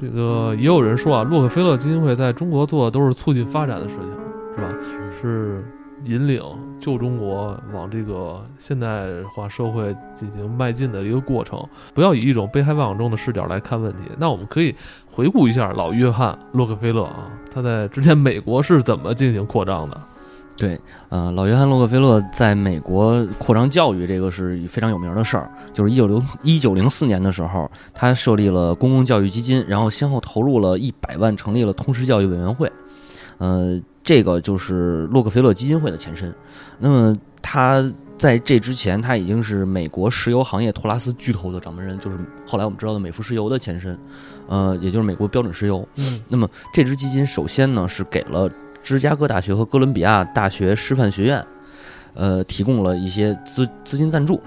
这个也有人说啊，洛克菲勒基金会在中国做的都是促进发展的事情，是吧？是引领旧中国往这个现代化社会进行迈进的一个过程。不要以一种被害妄想症的视角来看问题。那我们可以回顾一下老约翰洛克菲勒啊，他在之前美国是怎么进行扩张的？对，呃，老约翰洛克菲勒在美国扩张教育，这个是非常有名的事儿。就是一九零一九零四年的时候，他设立了公共教育基金，然后先后投入了一百万，成立了通识教育委员会。呃，这个就是洛克菲勒基金会的前身。那么他在这之前，他已经是美国石油行业托拉斯巨头的掌门人，就是后来我们知道的美孚石油的前身，呃，也就是美国标准石油。嗯，那么这支基金首先呢是给了。芝加哥大学和哥伦比亚大学师范学院，呃，提供了一些资资金赞助。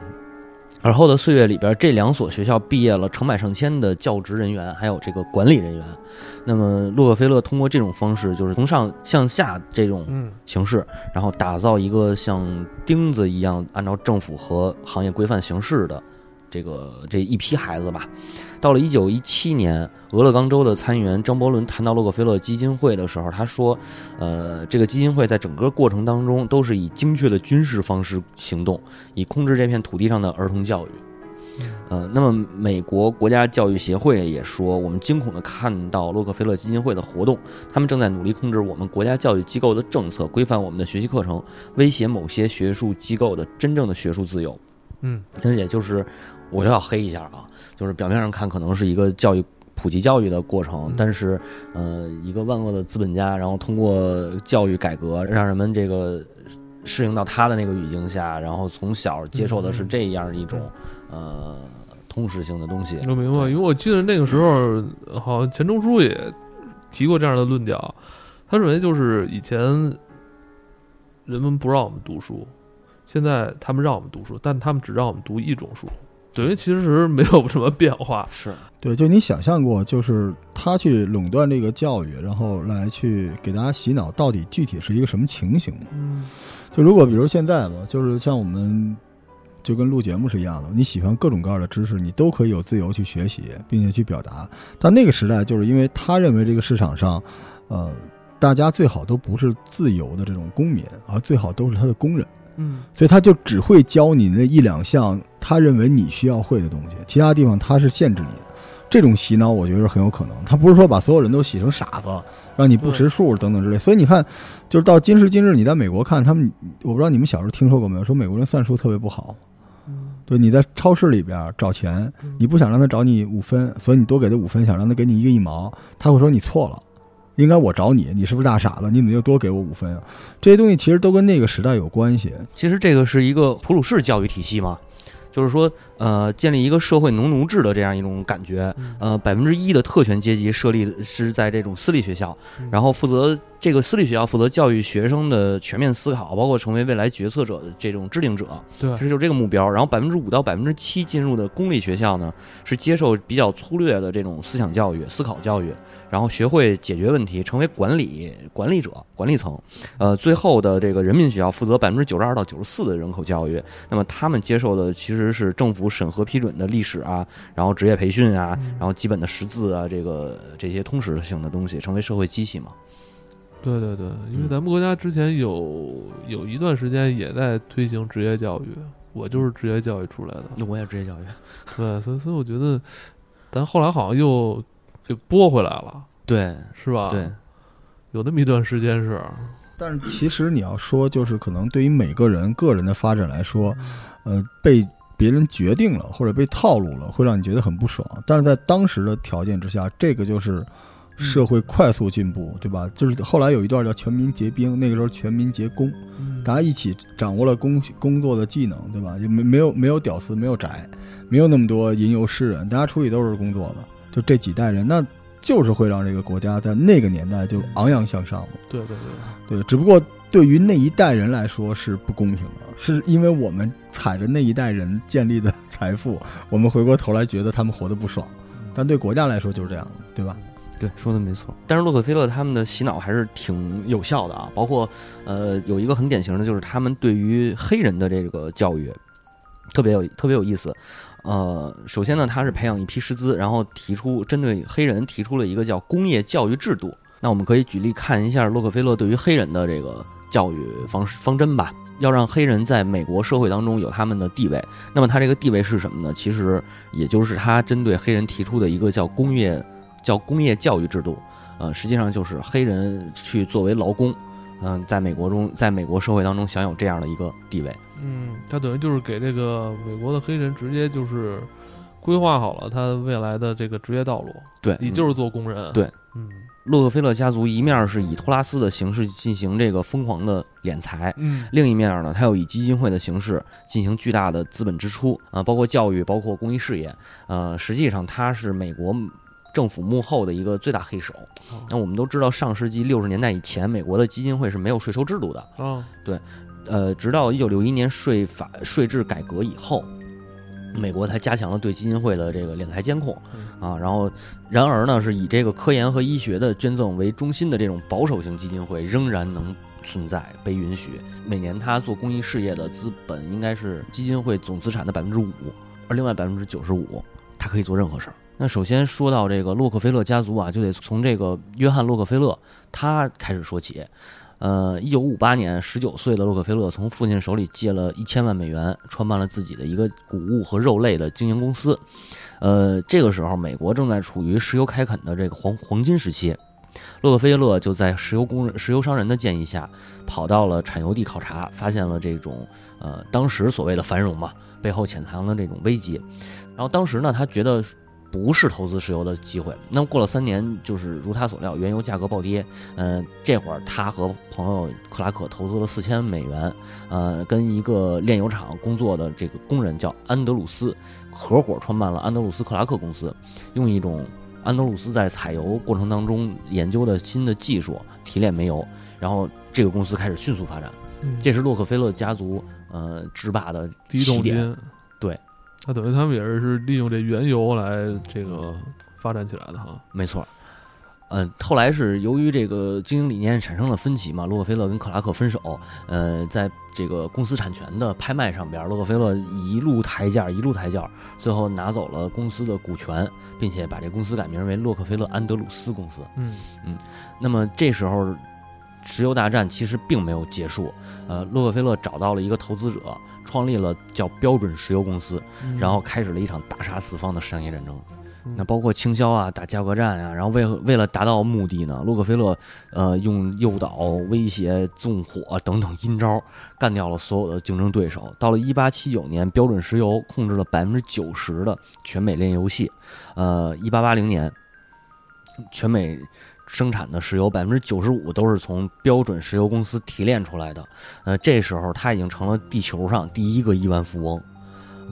而后的岁月里边，这两所学校毕业了成百上千的教职人员，还有这个管理人员。那么，洛克菲勒通过这种方式，就是从上向下这种形式，然后打造一个像钉子一样按照政府和行业规范行事的这个这一批孩子吧。到了一九一七年，俄勒冈州的参议员张伯伦谈到洛克菲勒基金会的时候，他说：“呃，这个基金会在整个过程当中都是以精确的军事方式行动，以控制这片土地上的儿童教育。”呃，那么美国国家教育协会也说：“我们惊恐地看到洛克菲勒基金会的活动，他们正在努力控制我们国家教育机构的政策，规范我们的学习课程，威胁某些学术机构的真正的学术自由。”嗯，那也就是我就要黑一下啊。就是表面上看可能是一个教育普及教育的过程，但是，呃，一个万恶的资本家，然后通过教育改革，让人们这个适应到他的那个语境下，然后从小接受的是这样一种呃通识性的东西。我明白，因为我记得那个时候好像钱钟书也提过这样的论调，他认为就是以前人们不让我们读书，现在他们让我们读书，但他们只让我们读一种书。等于其实没有什么变化，是对。就你想象过，就是他去垄断这个教育，然后来去给大家洗脑，到底具体是一个什么情形吗？嗯，就如果比如现在吧，就是像我们就跟录节目是一样的，你喜欢各种各样的知识，你都可以有自由去学习，并且去表达。但那个时代，就是因为他认为这个市场上，呃，大家最好都不是自由的这种公民，而最好都是他的工人。嗯，所以他就只会教你那一两项他认为你需要会的东西，其他地方他是限制你的。这种洗脑，我觉得是很有可能。他不是说把所有人都洗成傻子，让你不识数等等之类。所以你看，就是到今时今日，你在美国看他们，我不知道你们小时候听说过没有？说美国人算术特别不好。对，你在超市里边找钱，你不想让他找你五分，所以你多给他五分，想让他给你一个一毛，他会说你错了。应该我找你，你是不是大傻子？你怎么又多给我五分啊？这些东西其实都跟那个时代有关系。其实这个是一个普鲁士教育体系嘛，就是说，呃，建立一个社会农奴制的这样一种感觉。呃，百分之一的特权阶级设立是在这种私立学校，然后负责。这个私立学校负责教育学生的全面思考，包括成为未来决策者的这种制定者，对，其实就这个目标。然后百分之五到百分之七进入的公立学校呢，是接受比较粗略的这种思想教育、思考教育，然后学会解决问题，成为管理管理者、管理层。呃，最后的这个人民学校负责百分之九十二到九十四的人口教育，那么他们接受的其实是政府审核批准的历史啊，然后职业培训啊，然后基本的识字啊，这个这些通识性的东西，成为社会机器嘛。对对对，因为咱们国家之前有有一段时间也在推行职业教育，我就是职业教育出来的。那我也职业教育，对，所以所以我觉得，咱后来好像又给拨回来了，对，是吧？对，有那么一段时间是。但是其实你要说，就是可能对于每个人个人的发展来说，呃，被别人决定了或者被套路了，会让你觉得很不爽。但是在当时的条件之下，这个就是。社会快速进步，对吧？就是后来有一段叫全民结兵，那个时候全民结工，大家一起掌握了工工作的技能，对吧？就没没有没有屌丝，没有宅，没有那么多吟游诗人，大家出去都是工作的。就这几代人，那就是会让这个国家在那个年代就昂扬向上对对对，对。只不过对于那一代人来说是不公平的，是因为我们踩着那一代人建立的 财富，我们回过头来觉得他们活得不爽，但对国家来说就是这样的，对吧？对，说的没错。但是洛克菲勒他们的洗脑还是挺有效的啊，包括呃，有一个很典型的就是他们对于黑人的这个教育，特别有特别有意思。呃，首先呢，他是培养一批师资，然后提出针对黑人提出了一个叫工业教育制度。那我们可以举例看一下洛克菲勒对于黑人的这个教育方式方针吧。要让黑人在美国社会当中有他们的地位，那么他这个地位是什么呢？其实也就是他针对黑人提出的一个叫工业叫工业教育制度。呃，实际上就是黑人去作为劳工，嗯、在美国中，在美国社会当中享有这样的一个地位。嗯，他等于就是给这个美国的黑人直接就是规划好了他未来的这个职业道路，对，你就是做工人。对，嗯洛克菲勒家族一面是以托拉斯的形式进行这个疯狂的敛财，嗯另一面呢，他又以基金会的形式进行巨大的资本支出啊、包括教育，包括公益事业。呃，实际上他是美国政府幕后的一个最大黑手。那我们都知道，上世纪六十年代以前，美国的基金会是没有税收制度的。对，呃，直到一九六一年税法税制改革以后，美国才加强了对基金会的这个敛财监控嗯啊。然后，然而呢，是以这个科研和医学的捐赠为中心的这种保守型基金会仍然能存在，被允许。每年他做公益事业的资本应该是基金会总资产的百分之五，而另外百分之九十五，他可以做任何事儿。那首先说到这个洛克菲勒家族啊，就得从这个约翰洛克菲勒他开始说起。呃，一九五八年，十九岁的洛克菲勒从父亲手里借了一千万美元，创办了自己的一个谷物和肉类的经营公司。呃，这个时候，美国正在处于石油开垦的这个黄黄金时期。洛克菲勒就在石油工人、石油商人的建议下，跑到了产油地考察，发现了这种呃当时所谓的繁荣嘛，背后潜藏的这种危机。然后当时呢，他觉得不是投资石油的机会。那么过了三年，就是如他所料，原油价格暴跌。呃，这会儿他和朋友克拉克投资了四千美元，呃，跟一个炼油厂工作的这个工人叫安德鲁斯，合伙创办了安德鲁斯克拉克公司，用一种安德鲁斯在采油过程当中研究的新的技术提炼煤油，然后这个公司开始迅速发展。这是洛克菲勒家族呃制霸的第一桶起点。那等于他们也是是利用这原油来这个发展起来的哈。没错。嗯，后来是由于这个经营理念产生了分歧嘛，洛克菲勒跟克拉克分手。呃，在这个公司产权的拍卖上边，洛克菲勒一路抬价，一路抬价，最后拿走了公司的股权，并且把这公司改名为洛克菲勒安德鲁斯公司。嗯嗯那么这时候，石油大战其实并没有结束。呃，洛克菲勒找到了一个投资者，创立了叫标准石油公司，嗯然后开始了一场大杀四方的商业战争。嗯那包括倾销啊、打价格战啊，然后为为了达到目的呢，洛克菲勒呃用诱导、威胁、纵火等等阴招，干掉了所有的竞争对手。到了一八七九年，标准石油控制了百分之九十的全美炼油系。呃，一八八零年，全美生产的石油百分之九十五都是从标准石油公司提炼出来的。呃，这时候他已经成了地球上第一个亿万富翁。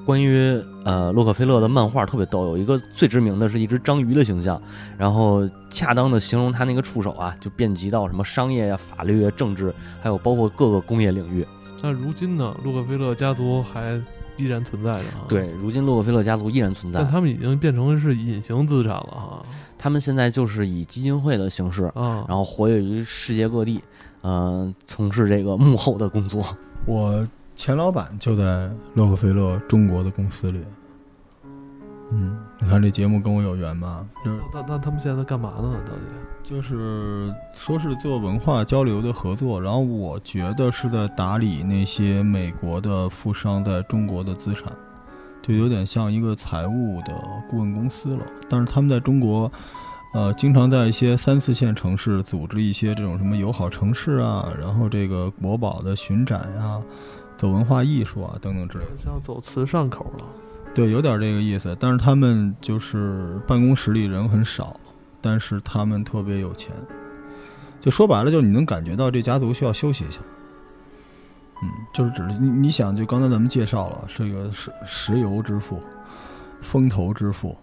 关于呃洛克菲勒的漫画特别逗，有一个最知名的是一只章鱼的形象，然后恰当的形容他那个触手啊，就遍及到什么商业呀、法律啊、政治，还有包括各个工业领域。那如今呢，洛克菲勒家族还依然存在的啊。，对，如今洛克菲勒家族依然存在但，他们已经变成是隐形资产了哈。他们现在就是以基金会的形式，啊，然后活跃于世界各地，嗯、从事这个幕后的工作。我前老板就在洛克菲勒中国的公司里。嗯，你看这节目跟我有缘吧？就是那那他们现在在干嘛呢？到底？就是说是做文化交流的合作，然后我觉得是在打理那些美国的富商在中国的资产，就有点像一个财务的顾问公司了。但是他们在中国，呃，经常在一些三四线城市组织一些这种什么友好城市啊，然后这个国宝的巡展呀、走文化艺术啊等等之类的。像走慈善口了。对，有点这个意思。但是他们就是办公室里人很少，但是他们特别有钱。就说白了，就你能感觉到这家族需要休息一下。嗯，就是只是你你想，就刚才咱们介绍了，这个石石油之父、风投之父、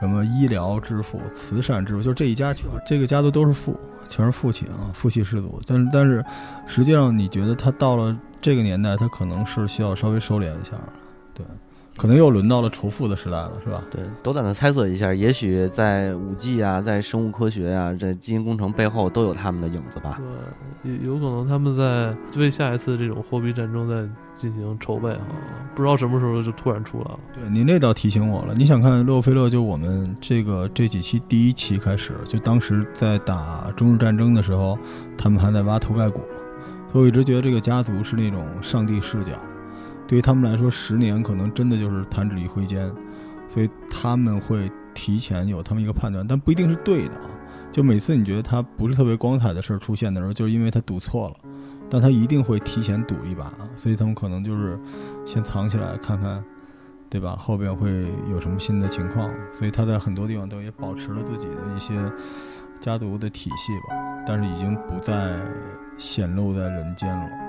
什么医疗之父、慈善之父，就这一家，这个家族都是富，全是父亲啊，父系氏族。但是但是，实际上你觉得他到了这个年代，他可能是需要稍微收敛一下。对，可能又轮到了仇富的时代了，是吧？对，斗胆的猜测一下，也许在五 G 啊，在生物科学啊，在基因工程背后都有他们的影子吧。对，有有可能他们在为下一次这种货币战争在进行筹备哈，不知道什么时候就突然出来了。对你那倒提醒我了，你想看洛克菲勒，就我们这个这几期第一期开始，就当时在打中日战争的时候，他们还在挖头盖骨，所以我一直觉得这个家族是那种上帝视角。对于他们来说，十年可能真的就是弹指一挥间，所以他们会提前有他们一个判断，但不一定是对的啊。就每次你觉得他不是特别光彩的事儿出现的时候，就是因为他赌错了，但他一定会提前赌一把啊，所以他们可能就是先藏起来看看，对吧？后边会有什么新的情况，所以他在很多地方都也保持了自己的一些家族的体系吧，但是已经不再显露在人间了。